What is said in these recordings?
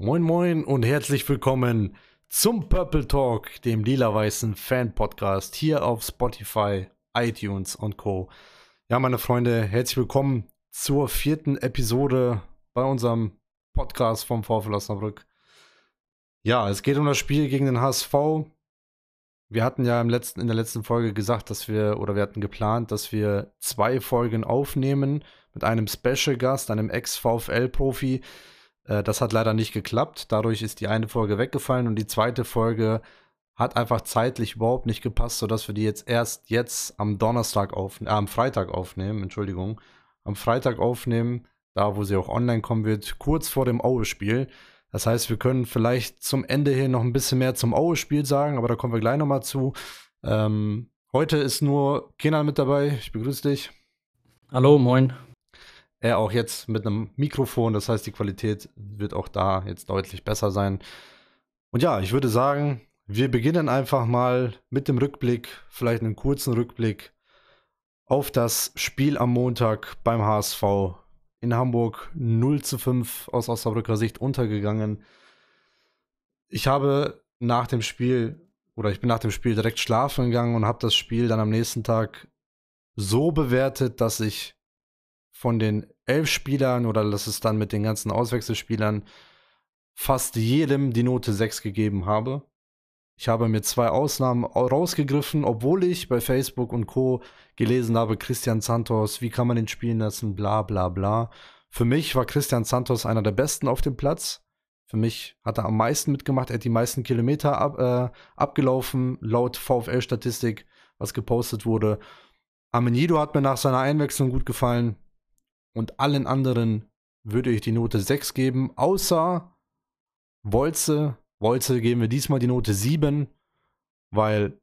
Moin Moin und herzlich willkommen zum Purple Talk, dem lila-weißen Fan-Podcast hier auf Spotify, iTunes und Co. Ja, meine Freunde, herzlich willkommen zur vierten Episode bei unserem Podcast vom VfL Osnabrück. Ja, es geht um das Spiel gegen den HSV. Wir hatten ja im letzten, in der letzten Folge gesagt, dass wir, oder wir hatten geplant, dass wir zwei Folgen aufnehmen mit einem Special-Gast, einem Ex-VfL-Profi. Äh, das hat leider nicht geklappt. Dadurch ist die eine Folge weggefallen und die zweite Folge hat einfach zeitlich überhaupt nicht gepasst, sodass wir die jetzt erst jetzt am Donnerstag aufnehmen, äh, am Freitag aufnehmen, Entschuldigung, am Freitag aufnehmen, da wo sie auch online kommen wird, kurz vor dem Aue-Spiel. Das heißt, wir können vielleicht zum Ende hin noch ein bisschen mehr zum Aue-Spiel sagen, aber da kommen wir gleich nochmal zu. Ähm, heute ist nur Kenan mit dabei. Ich begrüße dich. Hallo, moin. Er auch jetzt mit einem Mikrofon, das heißt, die Qualität wird auch da jetzt deutlich besser sein. Und ja, ich würde sagen, wir beginnen einfach mal mit dem Rückblick, vielleicht einen kurzen Rückblick auf das Spiel am Montag beim HSV in Hamburg 0 zu 5 aus Osnabrücker Sicht untergegangen. Ich habe nach dem Spiel oder ich bin nach dem Spiel direkt schlafen gegangen und habe das Spiel dann am nächsten Tag so bewertet, dass ich von den elf Spielern oder das ist dann mit den ganzen Auswechselspielern fast jedem die Note 6 gegeben habe. Ich habe mir zwei Ausnahmen rausgegriffen, obwohl ich bei Facebook und Co. gelesen habe, Christian Santos, wie kann man ihn spielen lassen, bla bla bla. Für mich war Christian Santos einer der Besten auf dem Platz. Für mich hat er am meisten mitgemacht, er hat die meisten Kilometer ab, äh, abgelaufen, laut VfL-Statistik, was gepostet wurde. Amenido hat mir nach seiner Einwechslung gut gefallen. Und allen anderen würde ich die Note 6 geben, außer Wolze. Wolze geben wir diesmal die Note 7, weil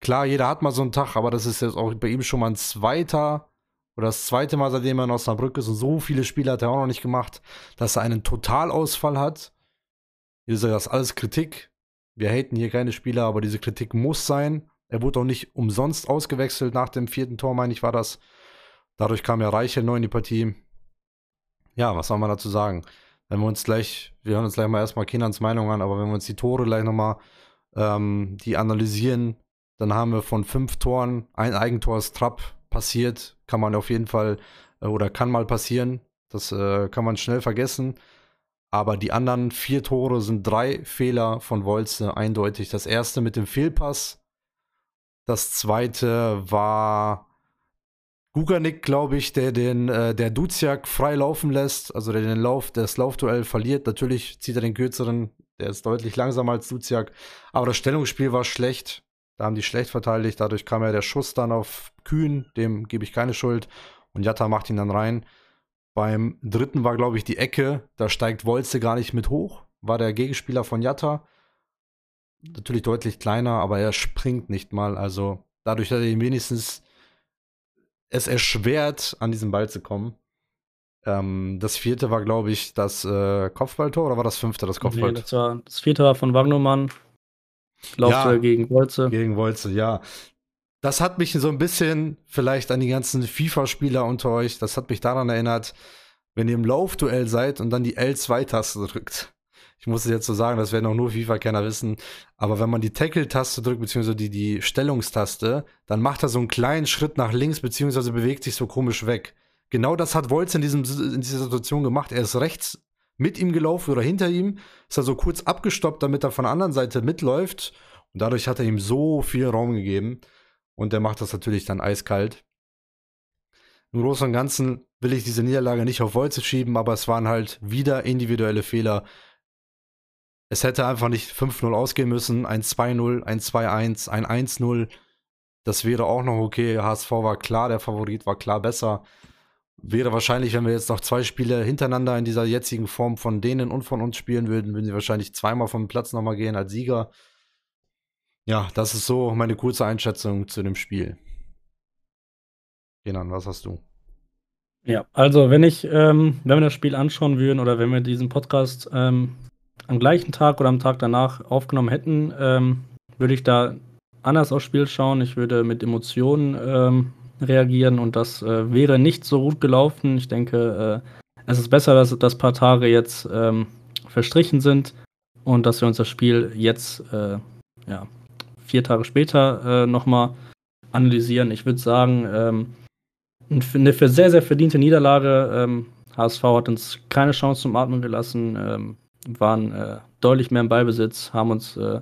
klar, jeder hat mal so einen Tag, aber das ist jetzt auch bei ihm schon mal ein zweiter oder das zweite Mal, seitdem er in Osnabrück ist und so viele Spiele hat er auch noch nicht gemacht, dass er einen Totalausfall hat. Wie gesagt, das alles Kritik. Wir haten hier keine Spieler, aber diese Kritik muss sein. Er wurde auch nicht umsonst ausgewechselt nach dem vierten Tor, meine ich, war das. Dadurch kam ja Reichel neu in die Partie. Ja, was soll man dazu sagen? Wenn wir uns gleich, wir hören uns gleich mal erstmal Kinans Meinung an, aber wenn wir uns die Tore gleich nochmal ähm, die analysieren, dann haben wir von fünf Toren ein Eigentor als Trapp passiert. Kann man auf jeden Fall äh, oder kann mal passieren. Das äh, kann man schnell vergessen. Aber die anderen vier Tore sind drei Fehler von Wolze eindeutig. Das erste mit dem Fehlpass. Das zweite war Guganik, glaube ich, der den äh, der Duziak frei laufen lässt, also der den Lauf, das Laufduell verliert. Natürlich zieht er den kürzeren, der ist deutlich langsamer als Duziak, aber das Stellungsspiel war schlecht. Da haben die schlecht verteidigt, dadurch kam ja der Schuss dann auf Kühn, dem gebe ich keine Schuld und Jatta macht ihn dann rein. Beim dritten war, glaube ich, die Ecke, da steigt Wolze gar nicht mit hoch, war der Gegenspieler von Jatta. Natürlich deutlich kleiner, aber er springt nicht mal, also dadurch hat er ihn wenigstens es erschwert, an diesen Ball zu kommen. Ähm, das vierte war, glaube ich, das äh, Kopfballtor oder war das fünfte das Kopfball? Nee, das, war, das vierte war von Wagnumann. Laufduell ja, gegen Wolze. Gegen Wolze, ja. Das hat mich so ein bisschen vielleicht an die ganzen FIFA-Spieler unter euch, das hat mich daran erinnert, wenn ihr im Laufduell seid und dann die L2-Taste drückt ich muss es jetzt so sagen, das werden auch nur FIFA-Kenner wissen, aber wenn man die Tackle-Taste drückt, beziehungsweise die, die Stellungstaste, dann macht er so einen kleinen Schritt nach links, beziehungsweise bewegt sich so komisch weg. Genau das hat Wolz in, diesem, in dieser Situation gemacht. Er ist rechts mit ihm gelaufen oder hinter ihm, ist er so kurz abgestoppt, damit er von der anderen Seite mitläuft. Und dadurch hat er ihm so viel Raum gegeben. Und der macht das natürlich dann eiskalt. Im Großen und Ganzen will ich diese Niederlage nicht auf Wolze schieben, aber es waren halt wieder individuelle Fehler, es hätte einfach nicht 5-0 ausgehen müssen, ein 2-0, ein 2-1, ein 1-0. Das wäre auch noch okay. HSV war klar, der Favorit war klar besser. Wäre wahrscheinlich, wenn wir jetzt noch zwei Spiele hintereinander in dieser jetzigen Form von denen und von uns spielen würden, würden sie wahrscheinlich zweimal vom Platz nochmal gehen als Sieger. Ja, das ist so meine kurze Einschätzung zu dem Spiel. Kenan, was hast du? Ja, also wenn ich, ähm, wenn wir das Spiel anschauen würden oder wenn wir diesen Podcast ähm, am gleichen Tag oder am Tag danach aufgenommen hätten, ähm, würde ich da anders aufs Spiel schauen. Ich würde mit Emotionen ähm, reagieren und das äh, wäre nicht so gut gelaufen. Ich denke, äh, es ist besser, dass das paar Tage jetzt ähm, verstrichen sind und dass wir uns das Spiel jetzt, äh, ja, vier Tage später äh, nochmal analysieren. Ich würde sagen, ähm, eine sehr, sehr verdiente Niederlage. Ähm, HSV hat uns keine Chance zum Atmen gelassen, ähm, waren äh, deutlich mehr im Ballbesitz, haben uns äh,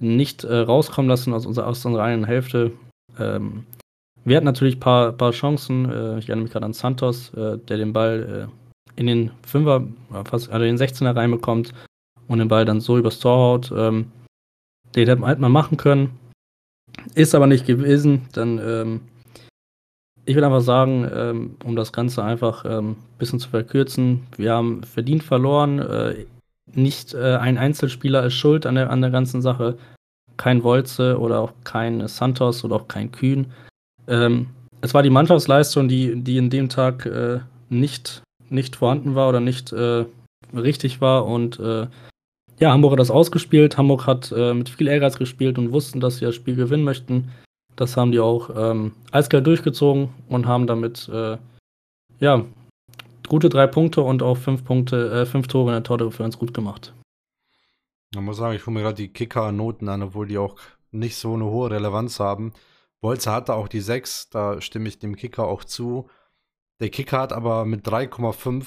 nicht äh, rauskommen lassen aus, unserer, aus unserer eigenen Hälfte. Ähm, wir hatten natürlich ein paar, paar Chancen. Äh, ich erinnere mich gerade an Santos, äh, der den Ball äh, in den Fünfer, fast also den 16er reinbekommt und den Ball dann so übers Tor haut. Ähm, den hätte man halt mal machen können. Ist aber nicht gewesen. Dann, ähm, ich will einfach sagen, ähm, um das Ganze einfach ein ähm, bisschen zu verkürzen, wir haben verdient verloren. Äh, nicht äh, ein Einzelspieler ist schuld an der, an der ganzen Sache. Kein Wolze oder auch kein Santos oder auch kein Kühn. Ähm, es war die Mannschaftsleistung, die, die in dem Tag äh, nicht, nicht vorhanden war oder nicht äh, richtig war. Und äh, ja, Hamburg hat das ausgespielt. Hamburg hat äh, mit viel Ehrgeiz gespielt und wussten, dass sie das Spiel gewinnen möchten. Das haben die auch ähm, eiskalt durchgezogen und haben damit äh, ja, gute drei Punkte und auch fünf Punkte, äh, fünf Tore in der Tordifferenz gut gemacht. Man muss sagen, ich hole mir gerade die Kicker-Noten an, obwohl die auch nicht so eine hohe Relevanz haben. Bolzer hatte auch die 6, da stimme ich dem Kicker auch zu. Der Kicker hat aber mit 3,5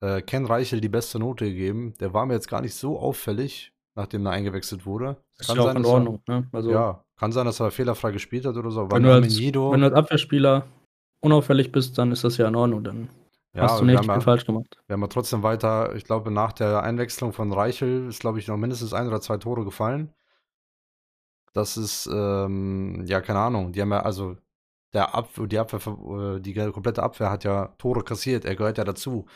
äh, Ken Reichel die beste Note gegeben. Der war mir jetzt gar nicht so auffällig, nachdem er eingewechselt wurde. Das kann ist ja sein, auch in Ordnung. Er, ne? also, ja, kann sein, dass er fehlerfrei gespielt hat oder so. Wenn, du als, wenn du als Abwehrspieler unauffällig bist, dann ist das ja in Ordnung. Dann ja, hast du nicht viel falsch gemacht. Wir haben ja trotzdem weiter, ich glaube, nach der Einwechslung von Reichel ist, glaube ich, noch mindestens ein oder zwei Tore gefallen. Das ist, ähm, ja, keine Ahnung. Die haben ja, also, der Abwehr, die Abwehr, äh, die komplette Abwehr hat ja Tore kassiert. Er gehört ja dazu.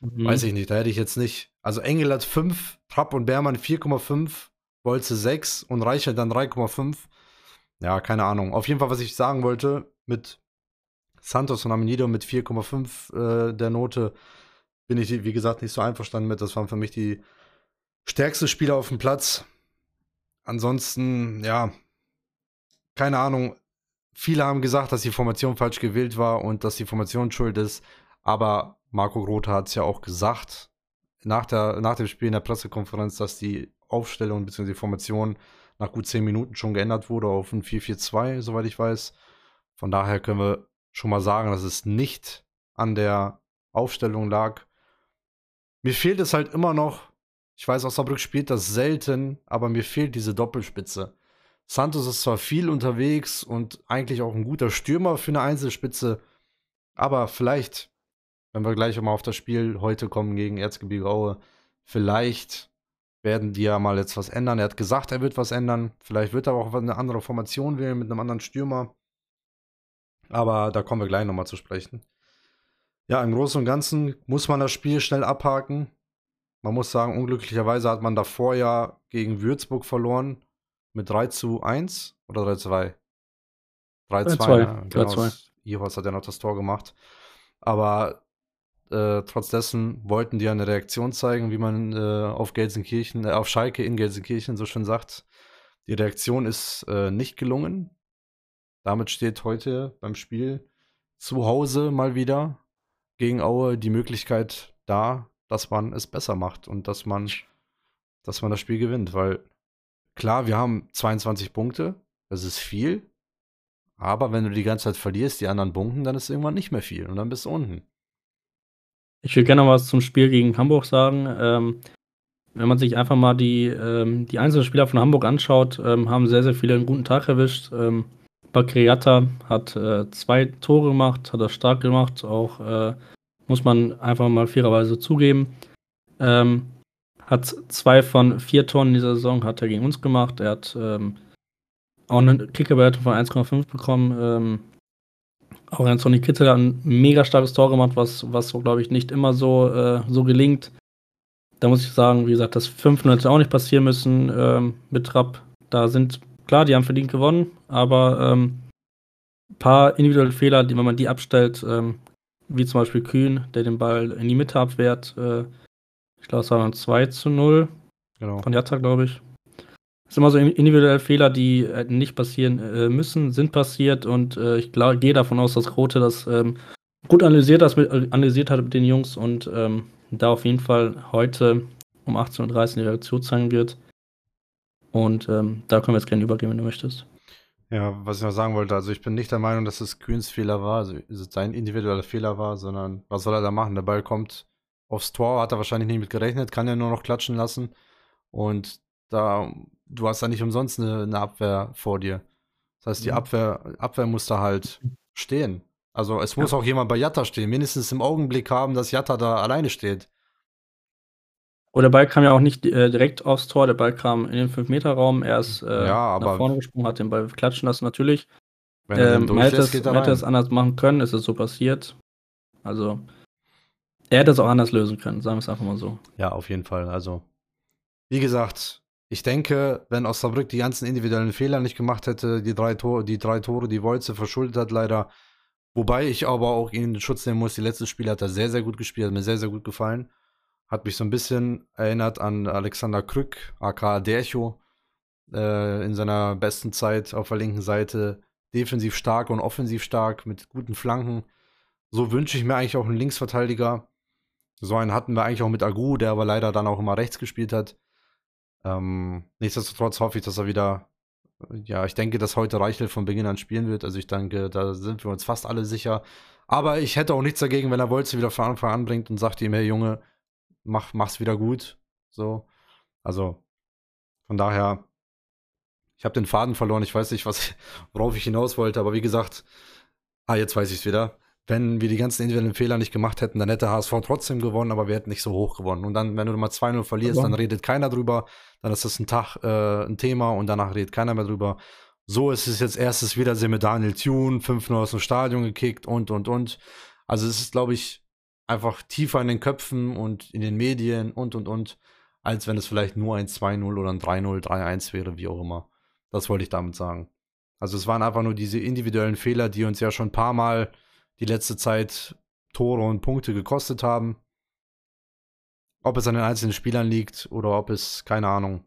Mhm. Weiß ich nicht, da hätte ich jetzt nicht. Also, Engel hat 5, Trapp und Beermann 4,5, Bolze 6 und Reichel dann 3,5. Ja, keine Ahnung. Auf jeden Fall, was ich sagen wollte, mit Santos und Amenido mit 4,5 äh, der Note bin ich, wie gesagt, nicht so einverstanden mit. Das waren für mich die stärksten Spieler auf dem Platz. Ansonsten, ja, keine Ahnung. Viele haben gesagt, dass die Formation falsch gewählt war und dass die Formation schuld ist. Aber Marco Grote hat es ja auch gesagt nach, der, nach dem Spiel in der Pressekonferenz, dass die Aufstellung bzw. die Formation nach gut 10 Minuten schon geändert wurde auf ein 4-4-2, soweit ich weiß. Von daher können wir schon mal sagen, dass es nicht an der Aufstellung lag. Mir fehlt es halt immer noch, ich weiß, Osnabrück spielt das selten, aber mir fehlt diese Doppelspitze. Santos ist zwar viel unterwegs und eigentlich auch ein guter Stürmer für eine Einzelspitze, aber vielleicht, wenn wir gleich mal auf das Spiel heute kommen gegen Erzgebirge Aue, vielleicht werden die ja mal jetzt was ändern. Er hat gesagt, er wird was ändern. Vielleicht wird er auch eine andere Formation wählen mit einem anderen Stürmer. Aber da kommen wir gleich nochmal zu sprechen. Ja, im Großen und Ganzen muss man das Spiel schnell abhaken. Man muss sagen, unglücklicherweise hat man davor ja gegen Würzburg verloren mit 3 zu 1 oder 3 zu 2? 3 zu 2. Ja, genau. Ihos hat ja noch das Tor gemacht. Aber äh, trotz dessen wollten die eine Reaktion zeigen, wie man äh, auf Gelsenkirchen, äh, auf Schalke in Gelsenkirchen so schön sagt. Die Reaktion ist äh, nicht gelungen. Damit steht heute beim Spiel zu Hause mal wieder gegen Aue die Möglichkeit da, dass man es besser macht und dass man, dass man das Spiel gewinnt. Weil klar, wir haben 22 Punkte, das ist viel. Aber wenn du die ganze Zeit verlierst, die anderen punkten, dann ist irgendwann nicht mehr viel und dann bist du unten. Ich will gerne noch was zum Spiel gegen Hamburg sagen. Ähm, wenn man sich einfach mal die, ähm, die einzelnen Spieler von Hamburg anschaut, ähm, haben sehr, sehr viele einen guten Tag erwischt. Ähm, Bakriata hat äh, zwei Tore gemacht, hat das stark gemacht, auch äh, muss man einfach mal fairerweise zugeben. Ähm, hat zwei von vier Toren in dieser Saison hat er gegen uns gemacht. Er hat ähm, auch eine Kickerwertung von 1,5 bekommen. Ähm, auch Anthony Kittel hat ein mega starkes Tor gemacht, was, was so, glaube ich, nicht immer so, äh, so gelingt. Da muss ich sagen, wie gesagt, das 5-0 hätte auch nicht passieren müssen ähm, mit Trapp. Da sind klar, die haben verdient gewonnen, aber ähm, ein paar individuelle Fehler, die, wenn man die abstellt, ähm, wie zum Beispiel Kühn, der den Ball in die Mitte abwehrt, äh, ich glaube, es war dann 2 zu 0 genau. von Jatta, glaube ich. Das sind immer so individuelle Fehler, die nicht passieren äh, müssen, sind passiert und äh, ich gehe davon aus, dass Grote das ähm, gut analysiert, das mit, analysiert hat mit den Jungs und ähm, da auf jeden Fall heute um 18.30 Uhr die Reaktion zeigen wird. Und ähm, da können wir jetzt gerne übergehen, wenn du möchtest. Ja, was ich noch sagen wollte, also ich bin nicht der Meinung, dass es Kühns Fehler war, also sein individueller Fehler war, sondern was soll er da machen? Der Ball kommt aufs Tor, hat er wahrscheinlich nicht mit gerechnet, kann er nur noch klatschen lassen. Und da, du hast da nicht umsonst eine, eine Abwehr vor dir. Das heißt, die mhm. Abwehr, Abwehr muss da halt stehen. Also es muss ja. auch jemand bei Jatta stehen, mindestens im Augenblick haben, dass Jatta da alleine steht. Und der Ball kam ja auch nicht äh, direkt aufs Tor, der Ball kam in den 5-Meter-Raum, er ist äh, ja, nach vorne gesprungen, hat den Ball klatschen lassen, natürlich. Wenn er ähm, man hätte es, man hätte es anders machen können, ist es so passiert. Also, er hätte es auch anders lösen können, sagen wir es einfach mal so. Ja, auf jeden Fall. Also, wie gesagt, ich denke, wenn Osnabrück die ganzen individuellen Fehler nicht gemacht hätte, die drei Tore, die drei Tore, die Wolze verschuldet hat, leider. Wobei ich aber auch ihn in den Schutz nehmen muss, die letzte Spiel hat er sehr, sehr gut gespielt, hat mir sehr, sehr gut gefallen. Hat mich so ein bisschen erinnert an Alexander Krück, aka Dercho, äh, in seiner besten Zeit auf der linken Seite. Defensiv stark und offensiv stark mit guten Flanken. So wünsche ich mir eigentlich auch einen Linksverteidiger. So einen hatten wir eigentlich auch mit Agu, der aber leider dann auch immer rechts gespielt hat. Ähm, nichtsdestotrotz hoffe ich, dass er wieder, ja, ich denke, dass heute Reichel von Beginn an spielen wird. Also ich denke, da sind wir uns fast alle sicher. Aber ich hätte auch nichts dagegen, wenn er Wolze wieder von Anfang an bringt und sagt ihm, hey Junge, mach, mach's wieder gut. So. Also, von daher, ich habe den Faden verloren. Ich weiß nicht, was, worauf ich hinaus wollte, aber wie gesagt, ah, jetzt weiß ich es wieder. Wenn wir die ganzen individuellen Fehler nicht gemacht hätten, dann hätte HSV trotzdem gewonnen, aber wir hätten nicht so hoch gewonnen. Und dann, wenn du mal 2-0 verlierst, aber. dann redet keiner drüber. Dann ist das ein Tag äh, ein Thema und danach redet keiner mehr drüber. So ist es jetzt erstes Wiedersehen mit Daniel Thune, 5-0 aus dem Stadion gekickt und, und, und. Also es ist, glaube ich, einfach tiefer in den Köpfen und in den Medien und und und, als wenn es vielleicht nur ein 2-0 oder ein 3-0, 3-1 wäre, wie auch immer. Das wollte ich damit sagen. Also es waren einfach nur diese individuellen Fehler, die uns ja schon ein paar Mal die letzte Zeit Tore und Punkte gekostet haben. Ob es an den einzelnen Spielern liegt oder ob es, keine Ahnung,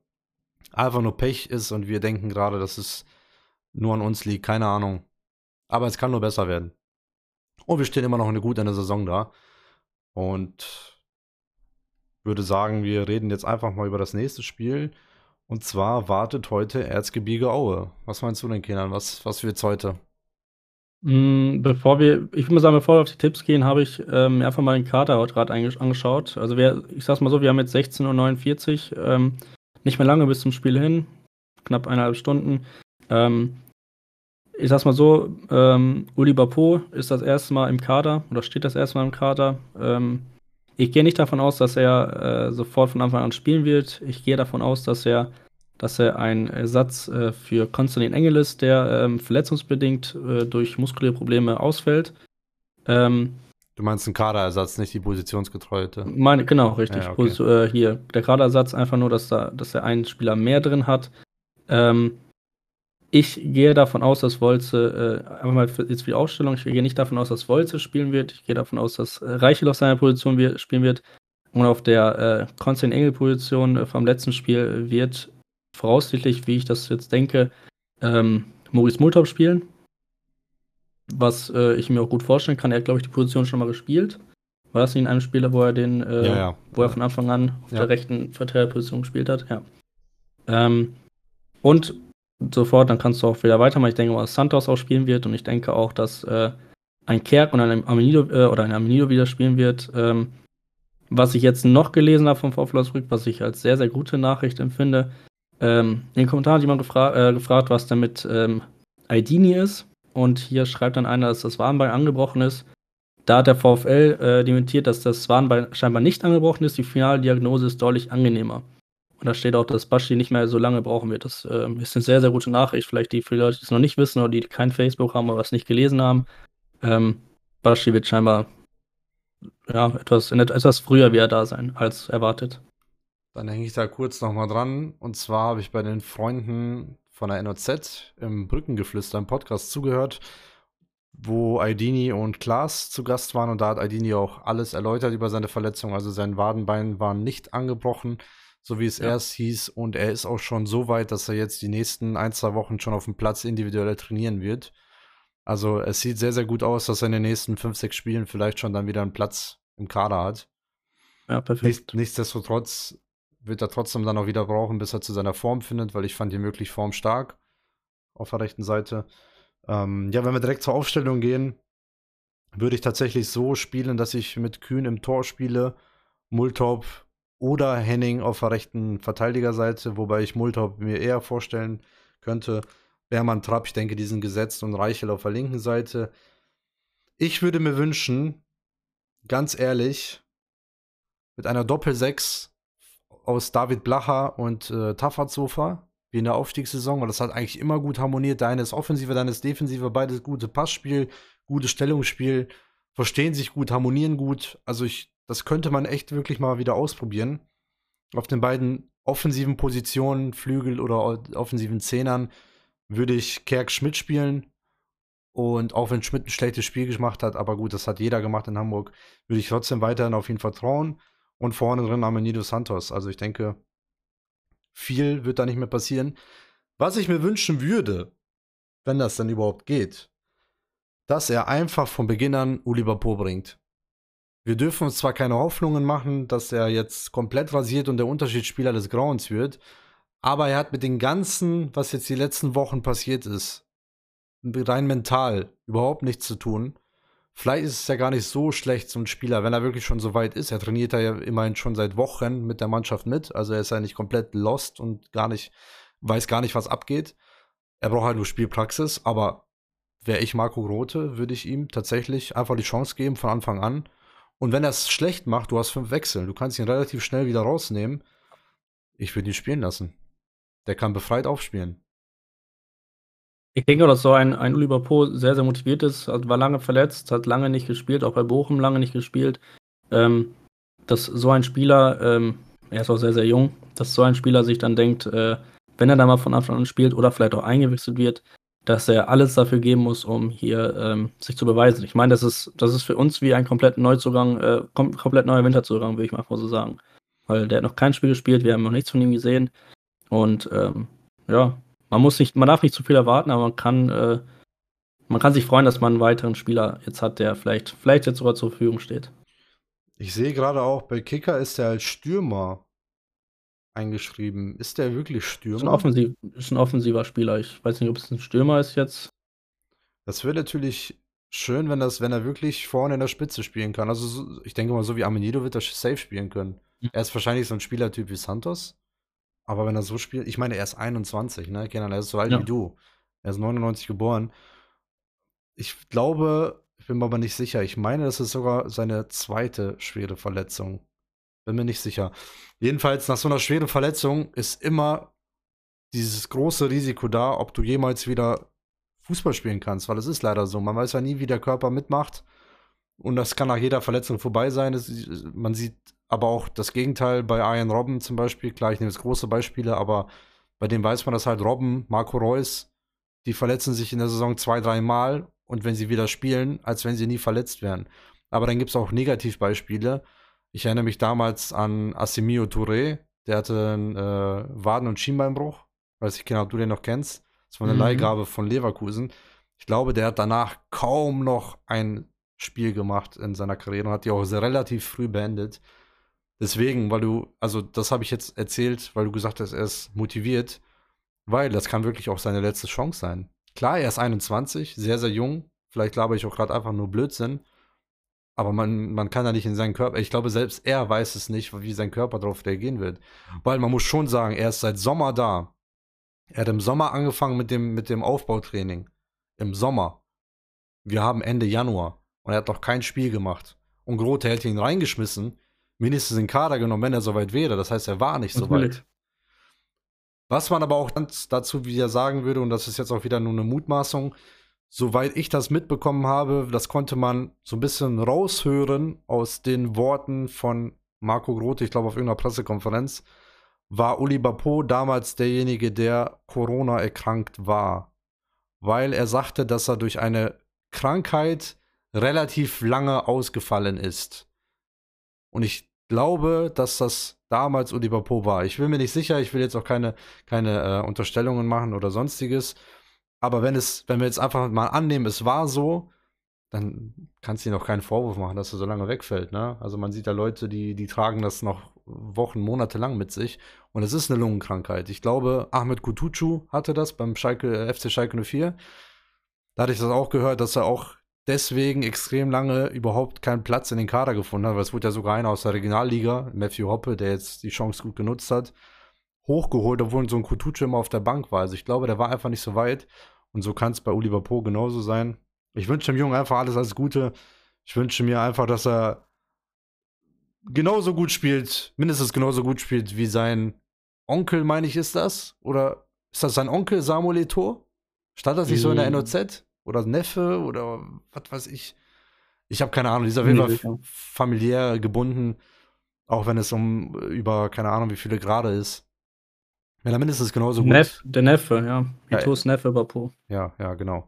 einfach nur Pech ist und wir denken gerade, dass es nur an uns liegt, keine Ahnung. Aber es kann nur besser werden. Und wir stehen immer noch eine gute Saison da. Und würde sagen, wir reden jetzt einfach mal über das nächste Spiel. Und zwar wartet heute Erzgebirge Aue. Was meinst du denn, Kindern? Was, was wird's heute? Mm, bevor wir, ich würde mal sagen, bevor wir auf die Tipps gehen, habe ich ähm, einfach mal den Kater heute gerade angeschaut. Also wir, ich sag's mal so, wir haben jetzt 16.49 Uhr, ähm, nicht mehr lange bis zum Spiel hin, knapp eineinhalb Stunden. Ähm, ich sag's mal so, ähm, Uli Bapo ist das erste Mal im Kader oder steht das erste Mal im Kader. Ähm, ich gehe nicht davon aus, dass er äh, sofort von Anfang an spielen wird. Ich gehe davon aus, dass er, dass er ein Ersatz äh, für Konstantin Engel ist, der ähm, verletzungsbedingt äh, durch muskuläre Probleme ausfällt. Ähm, du meinst einen Kaderersatz, nicht die positionsgetreute? Meine, genau, richtig. Ja, okay. Äh, hier, der Kaderersatz einfach nur, dass, da, dass er einen Spieler mehr drin hat. Ähm, ich gehe davon aus, dass Wolze, äh, einfach mal für, jetzt für die Ausstellung, ich gehe nicht davon aus, dass Wolze spielen wird. Ich gehe davon aus, dass äh, Reichel auf seiner Position wir, spielen wird. Und auf der äh, Konstantin Engel-Position äh, vom letzten Spiel wird voraussichtlich, wie ich das jetzt denke, ähm, Maurice Multop spielen. Was äh, ich mir auch gut vorstellen kann. Er hat, glaube ich, die Position schon mal gespielt. War das nicht in einem Spieler, wo er den, äh, ja, ja. wo er von Anfang an auf ja. der rechten Verteidigerposition gespielt hat? Ja. Ähm, und sofort, dann kannst du auch wieder weitermachen. Ich denke mal, dass Santos auch spielen wird und ich denke auch, dass äh, ein Kerk und ein Amenido äh, oder ein Amenido wieder spielen wird. Ähm, was ich jetzt noch gelesen habe vom VfL Osnabrück, was ich als sehr, sehr gute Nachricht empfinde. Ähm, in den Kommentaren hat jemand gefra äh, gefragt, was denn mit ähm, Aidini ist. Und hier schreibt dann einer, dass das Warnbein angebrochen ist. Da hat der VfL äh, dementiert, dass das Warnbein scheinbar nicht angebrochen ist. Die finale Diagnose ist deutlich angenehmer. Und da steht auch, dass Baschi nicht mehr so lange brauchen wird. Das äh, ist eine sehr, sehr gute Nachricht. Vielleicht die die Leute, die es noch nicht wissen oder die kein Facebook haben oder was nicht gelesen haben. Ähm, Baschi wird scheinbar ja, etwas, etwas früher wieder da sein als erwartet. Dann hänge ich da kurz nochmal dran. Und zwar habe ich bei den Freunden von der NOZ im Brückengeflüster im Podcast zugehört, wo Aidini und Klaas zu Gast waren. Und da hat Aidini auch alles erläutert über seine Verletzung. Also sein Wadenbein war nicht angebrochen so wie es ja. erst hieß. Und er ist auch schon so weit, dass er jetzt die nächsten ein, zwei Wochen schon auf dem Platz individuell trainieren wird. Also es sieht sehr, sehr gut aus, dass er in den nächsten fünf, sechs Spielen vielleicht schon dann wieder einen Platz im Kader hat. Ja, perfekt. Nichts, nichtsdestotrotz wird er trotzdem dann auch wieder brauchen, bis er zu seiner Form findet, weil ich fand ihn wirklich formstark auf der rechten Seite. Ähm, ja, wenn wir direkt zur Aufstellung gehen, würde ich tatsächlich so spielen, dass ich mit Kühn im Tor spiele, Multop oder Henning auf der rechten Verteidigerseite, wobei ich Multop mir eher vorstellen könnte. Bermann Trapp, ich denke, die sind gesetzt und Reichel auf der linken Seite. Ich würde mir wünschen, ganz ehrlich, mit einer Doppel-6 aus David Blacher und äh, Tafazofa, wie in der Aufstiegssaison, weil das hat eigentlich immer gut harmoniert. Der eine ist Offensive, der eine ist Defensive, beides gute Passspiel, gutes Stellungsspiel, verstehen sich gut, harmonieren gut. Also ich, das könnte man echt wirklich mal wieder ausprobieren. Auf den beiden offensiven Positionen, Flügel oder offensiven Zehnern, würde ich Kerk Schmidt spielen. Und auch wenn Schmidt ein schlechtes Spiel gemacht hat, aber gut, das hat jeder gemacht in Hamburg, würde ich trotzdem weiterhin auf ihn vertrauen. Und vorne drin haben wir Nido Santos. Also ich denke, viel wird da nicht mehr passieren. Was ich mir wünschen würde, wenn das dann überhaupt geht, dass er einfach von Beginn an Oliver Po bringt. Wir dürfen uns zwar keine Hoffnungen machen, dass er jetzt komplett rasiert und der Unterschiedsspieler des Grauens wird, aber er hat mit dem Ganzen, was jetzt die letzten Wochen passiert ist, rein mental überhaupt nichts zu tun. Vielleicht ist es ja gar nicht so schlecht, ein Spieler, wenn er wirklich schon so weit ist. Er trainiert ja immerhin schon seit Wochen mit der Mannschaft mit. Also er ist ja nicht komplett lost und gar nicht, weiß gar nicht, was abgeht. Er braucht halt nur Spielpraxis, aber wäre ich Marco Grote, würde ich ihm tatsächlich einfach die Chance geben von Anfang an. Und wenn er es schlecht macht, du hast fünf Wechsel, du kannst ihn relativ schnell wieder rausnehmen. Ich würde ihn spielen lassen. Der kann befreit aufspielen. Ich denke, dass so ein, ein Oliver Po sehr, sehr motiviert ist, war lange verletzt, hat lange nicht gespielt, auch bei Bochum lange nicht gespielt. Ähm, dass so ein Spieler, ähm, er ist auch sehr, sehr jung, dass so ein Spieler sich dann denkt, äh, wenn er da mal von Anfang an spielt oder vielleicht auch eingewechselt wird, dass er alles dafür geben muss, um hier ähm, sich zu beweisen. Ich meine, das ist, das ist für uns wie ein komplett Neuzugang, äh, kom komplett neuer Winterzugang, würde ich mal so sagen. Weil der hat noch kein Spiel gespielt, wir haben noch nichts von ihm gesehen. Und ähm, ja, man muss nicht, man darf nicht zu viel erwarten, aber man kann, äh, man kann sich freuen, dass man einen weiteren Spieler jetzt hat, der vielleicht, vielleicht jetzt sogar zur Verfügung steht. Ich sehe gerade auch, bei Kicker ist er als Stürmer eingeschrieben. Ist der wirklich Stürmer? Ist ein, offensiv, ist ein offensiver Spieler. Ich weiß nicht, ob es ein Stürmer ist jetzt. Das wäre natürlich schön, wenn, das, wenn er wirklich vorne in der Spitze spielen kann. Also so, ich denke mal, so wie Amenido wird er safe spielen können. Mhm. Er ist wahrscheinlich so ein Spielertyp wie Santos. Aber wenn er so spielt, ich meine, er ist 21, ne? Kenan, er ist so alt ja. wie du. Er ist 99 geboren. Ich glaube, ich bin mir aber nicht sicher. Ich meine, das ist sogar seine zweite schwere Verletzung. Bin mir nicht sicher. Jedenfalls, nach so einer schweren Verletzung ist immer dieses große Risiko da, ob du jemals wieder Fußball spielen kannst, weil es ist leider so. Man weiß ja nie, wie der Körper mitmacht. Und das kann nach jeder Verletzung vorbei sein. Das, man sieht aber auch das Gegenteil bei Ian Robben zum Beispiel. Klar, ich nehme jetzt große Beispiele, aber bei dem weiß man, dass halt Robben, Marco Reus, die verletzen sich in der Saison zwei, drei Mal und wenn sie wieder spielen, als wenn sie nie verletzt wären. Aber dann gibt es auch Negativbeispiele. Ich erinnere mich damals an Asimio Touré, der hatte einen äh, Waden- und Schienbeinbruch. Weiß ich genau, ob du den noch kennst. Das war eine mhm. Leihgabe von Leverkusen. Ich glaube, der hat danach kaum noch ein Spiel gemacht in seiner Karriere und hat die auch sehr relativ früh beendet. Deswegen, weil du, also das habe ich jetzt erzählt, weil du gesagt hast, er ist motiviert, weil das kann wirklich auch seine letzte Chance sein. Klar, er ist 21, sehr, sehr jung. Vielleicht glaube ich auch gerade einfach nur Blödsinn. Aber man, man kann ja nicht in seinen Körper, ich glaube, selbst er weiß es nicht, wie sein Körper darauf reagieren wird. Weil man muss schon sagen, er ist seit Sommer da. Er hat im Sommer angefangen mit dem, mit dem Aufbautraining. Im Sommer. Wir haben Ende Januar. Und er hat noch kein Spiel gemacht. Und Grote hätte ihn reingeschmissen mindestens in den Kader genommen, wenn er soweit wäre. Das heißt, er war nicht so weit. Was man aber auch dazu wieder sagen würde, und das ist jetzt auch wieder nur eine Mutmaßung, soweit ich das mitbekommen habe, das konnte man so ein bisschen raushören aus den Worten von Marco Grote, ich glaube auf irgendeiner Pressekonferenz, war Uli Bapo damals derjenige, der Corona erkrankt war. Weil er sagte, dass er durch eine Krankheit relativ lange ausgefallen ist. Und ich glaube, dass das damals Oliver Po war. Ich bin mir nicht sicher, ich will jetzt auch keine, keine äh, Unterstellungen machen oder sonstiges. Aber wenn es, wenn wir jetzt einfach mal annehmen, es war so, dann kannst du dir noch keinen Vorwurf machen, dass er so lange wegfällt. Ne? Also man sieht da Leute, die, die tragen das noch Wochen, Monate lang mit sich. Und es ist eine Lungenkrankheit. Ich glaube, Ahmed Kutucu hatte das beim Schalke, äh, FC Schalke 04. Da hatte ich das auch gehört, dass er auch deswegen extrem lange überhaupt keinen Platz in den Kader gefunden hat, weil es wurde ja sogar einer aus der Regionalliga, Matthew Hoppe, der jetzt die Chance gut genutzt hat, hochgeholt, obwohl so ein Kutucu immer auf der Bank war. Also ich glaube, der war einfach nicht so weit. Und so kann es bei Oliver Po genauso sein. Ich wünsche dem Jungen einfach alles, alles Gute. Ich wünsche mir einfach, dass er genauso gut spielt, mindestens genauso gut spielt wie sein Onkel, meine ich, ist das? Oder ist das sein Onkel Samuel Eto'o? Stand das nicht so in der NOZ? Oder Neffe? Oder was weiß ich? Ich habe keine Ahnung. Die ist auf jeden Fall familiär gebunden, auch wenn es um über keine Ahnung wie viele Grade ist. Wenn er mindestens genauso gut. Neff, der Neffe, ja. Eto's ja, Neffe Po. Ja, ja, genau.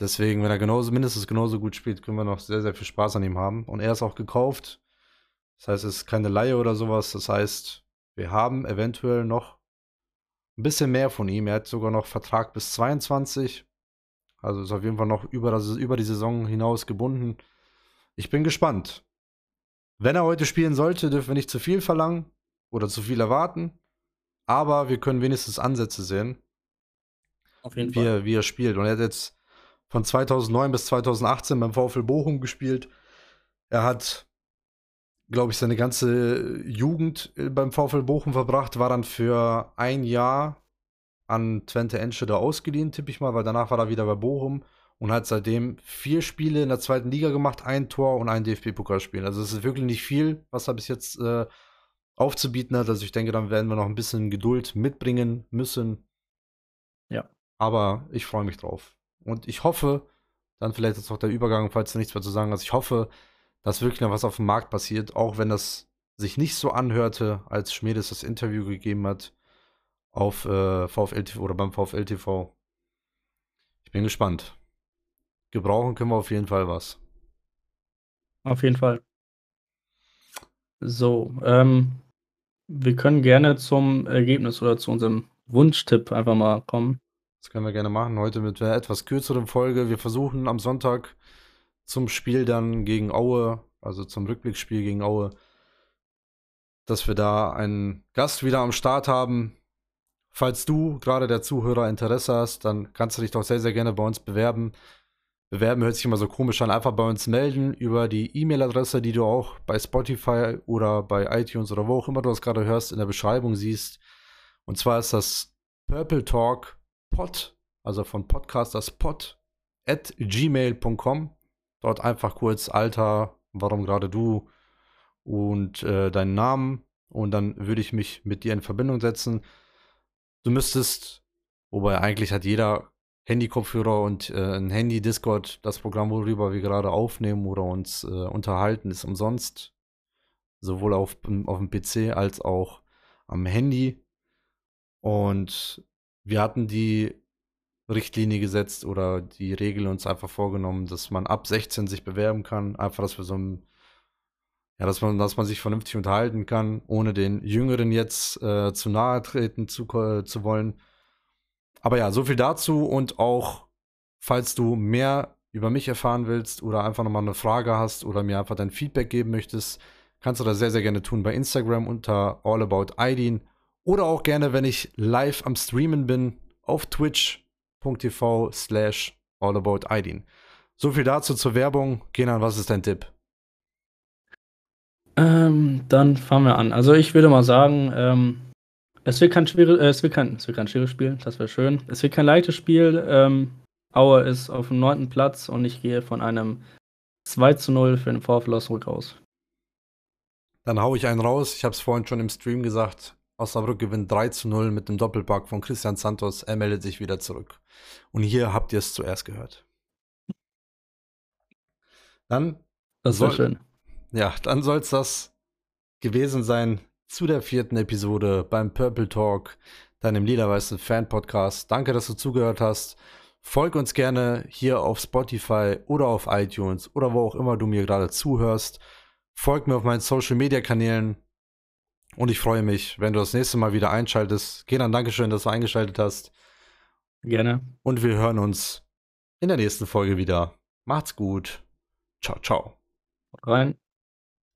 Deswegen, wenn er genauso, mindestens genauso gut spielt, können wir noch sehr, sehr viel Spaß an ihm haben. Und er ist auch gekauft. Das heißt, es ist keine Laie oder sowas. Das heißt, wir haben eventuell noch ein bisschen mehr von ihm. Er hat sogar noch Vertrag bis 22. Also ist auf jeden Fall noch über, das, über die Saison hinaus gebunden. Ich bin gespannt. Wenn er heute spielen sollte, dürfen wir nicht zu viel verlangen oder zu viel erwarten. Aber wir können wenigstens Ansätze sehen. Auf jeden wie Fall. Er, wie er spielt. Und er hat jetzt von 2009 bis 2018 beim VfL Bochum gespielt. Er hat, glaube ich, seine ganze Jugend äh, beim VfL Bochum verbracht, war dann für ein Jahr an Twente Enschede ausgeliehen, tippe ich mal, weil danach war er wieder bei Bochum und hat seitdem vier Spiele in der zweiten Liga gemacht, ein Tor und ein DFB-Pokalspiel. Also es ist wirklich nicht viel, was er bis jetzt äh, aufzubieten hat. Also ich denke, dann werden wir noch ein bisschen Geduld mitbringen müssen. Ja. Aber ich freue mich drauf. Und ich hoffe, dann vielleicht ist auch der Übergang, falls du nichts mehr zu sagen hast, ich hoffe, dass wirklich noch was auf dem Markt passiert, auch wenn das sich nicht so anhörte, als Schmiedes das Interview gegeben hat auf äh, VfL TV oder beim VfL TV. Ich bin gespannt. Gebrauchen können wir auf jeden Fall was. Auf jeden Fall. So, ähm, wir können gerne zum Ergebnis oder zu unserem Wunschtipp einfach mal kommen. Das können wir gerne machen. Heute mit einer etwas kürzeren Folge. Wir versuchen am Sonntag zum Spiel dann gegen Aue, also zum Rückblicksspiel gegen Aue, dass wir da einen Gast wieder am Start haben. Falls du gerade der Zuhörer Interesse hast, dann kannst du dich doch sehr, sehr gerne bei uns bewerben. Bewerben hört sich immer so komisch an. Einfach bei uns melden über die E-Mail-Adresse, die du auch bei Spotify oder bei iTunes oder wo auch immer du das gerade hörst, in der Beschreibung siehst. Und zwar ist das Purple Talk pod, also von Podcasters pod, at gmail.com. Dort einfach kurz Alter, warum gerade du und äh, deinen Namen. Und dann würde ich mich mit dir in Verbindung setzen. Du müsstest, wobei eigentlich hat jeder Handy-Kopfhörer und äh, ein Handy-Discord, das Programm, worüber wir gerade aufnehmen oder uns äh, unterhalten, ist umsonst. Sowohl auf, auf dem PC als auch am Handy. Und wir hatten die Richtlinie gesetzt oder die Regel uns einfach vorgenommen, dass man ab 16 sich bewerben kann. Einfach, dass wir so ein, ja, dass man, dass man sich vernünftig unterhalten kann, ohne den Jüngeren jetzt äh, zu nahe treten zu, zu wollen. Aber ja, so viel dazu und auch, falls du mehr über mich erfahren willst oder einfach nochmal eine Frage hast oder mir einfach dein Feedback geben möchtest, kannst du das sehr, sehr gerne tun bei Instagram unter allaboutidin oder auch gerne, wenn ich live am Streamen bin, auf twitch.tv slash allaboutidin. So viel dazu zur Werbung. Kenan, was ist dein Tipp? Ähm, dann fangen wir an. Also ich würde mal sagen, ähm, es wird kein schweres, äh, es wird kein, es wird kein schweres Spiel, das wäre schön. Es wird kein leichtes Spiel. Ähm, Aue ist auf dem neunten Platz und ich gehe von einem 2 zu 0 für den VfL Osnabrück aus. Dann hau ich einen raus. Ich habe es vorhin schon im Stream gesagt. Osnabrück gewinnt 3 zu 0 mit dem Doppelpack von Christian Santos. Er meldet sich wieder zurück. Und hier habt ihr es zuerst gehört. Dann. Das war schön. Ja, dann soll es das gewesen sein zu der vierten Episode beim Purple Talk, deinem lila-weißen Fan-Podcast. Danke, dass du zugehört hast. Folg uns gerne hier auf Spotify oder auf iTunes oder wo auch immer du mir gerade zuhörst. Folg mir auf meinen Social-Media-Kanälen und ich freue mich, wenn du das nächste Mal wieder einschaltest. Kenan, Dankeschön, dass du eingeschaltet hast. Gerne. Und wir hören uns in der nächsten Folge wieder. Macht's gut. Ciao, ciao. Rein.